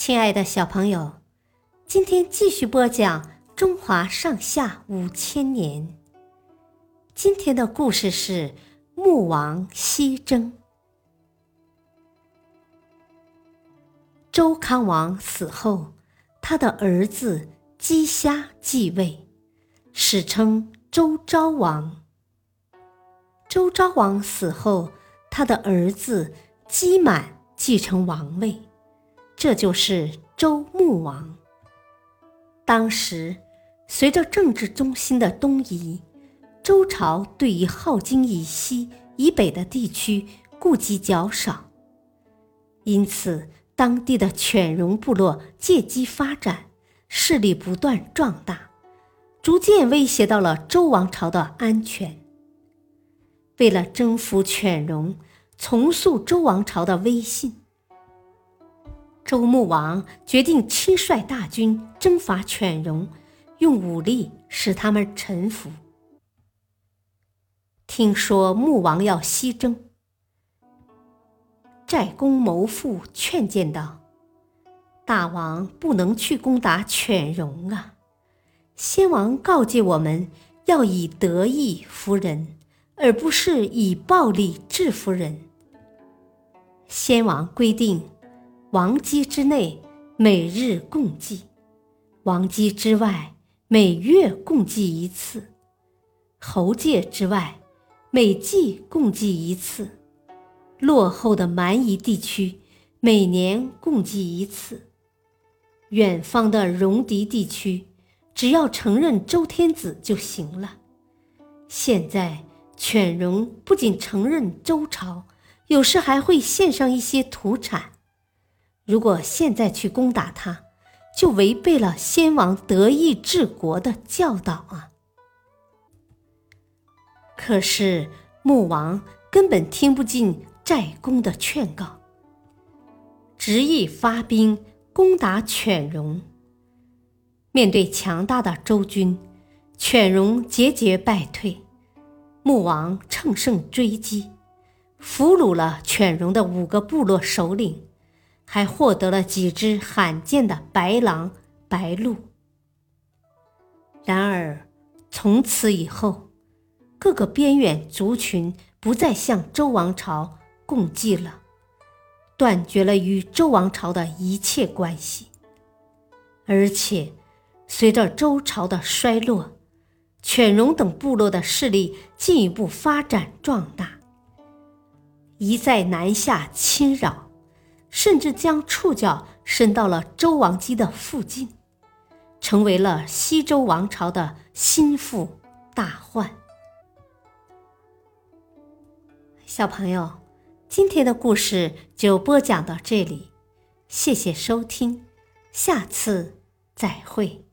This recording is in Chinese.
亲爱的小朋友，今天继续播讲中华上下五千年。今天的故事是穆王西征。周康王死后，他的儿子姬虾继位，史称周昭王。周昭王死后，他的儿子姬满继承王位。这就是周穆王。当时，随着政治中心的东移，周朝对于镐京以西、以北的地区顾及较少，因此当地的犬戎部落借机发展，势力不断壮大，逐渐威胁到了周王朝的安全。为了征服犬戎，重塑周王朝的威信。周穆王决定亲率大军征伐犬戎，用武力使他们臣服。听说穆王要西征，寨公谋父劝谏道：“大王不能去攻打犬戎啊！先王告诫我们要以德义服人，而不是以暴力制服人。先王规定。”王姬之内，每日共祭；王姬之外，每月共祭一次；侯界之外，每季共祭一次；落后的蛮夷地区，每年共祭一次；远方的戎狄地区，只要承认周天子就行了。现在犬戎不仅承认周朝，有时还会献上一些土产。如果现在去攻打他，就违背了先王德义治国的教导啊！可是穆王根本听不进寨公的劝告，执意发兵攻打犬戎。面对强大的周军，犬戎节节败退，穆王乘胜追击，俘虏了犬戎的五个部落首领。还获得了几只罕见的白狼、白鹿。然而，从此以后，各个边远族群不再向周王朝共济了，断绝了与周王朝的一切关系。而且，随着周朝的衰落，犬戎等部落的势力进一步发展壮大，一再南下侵扰。甚至将触角伸到了周王姬的附近，成为了西周王朝的心腹大患。小朋友，今天的故事就播讲到这里，谢谢收听，下次再会。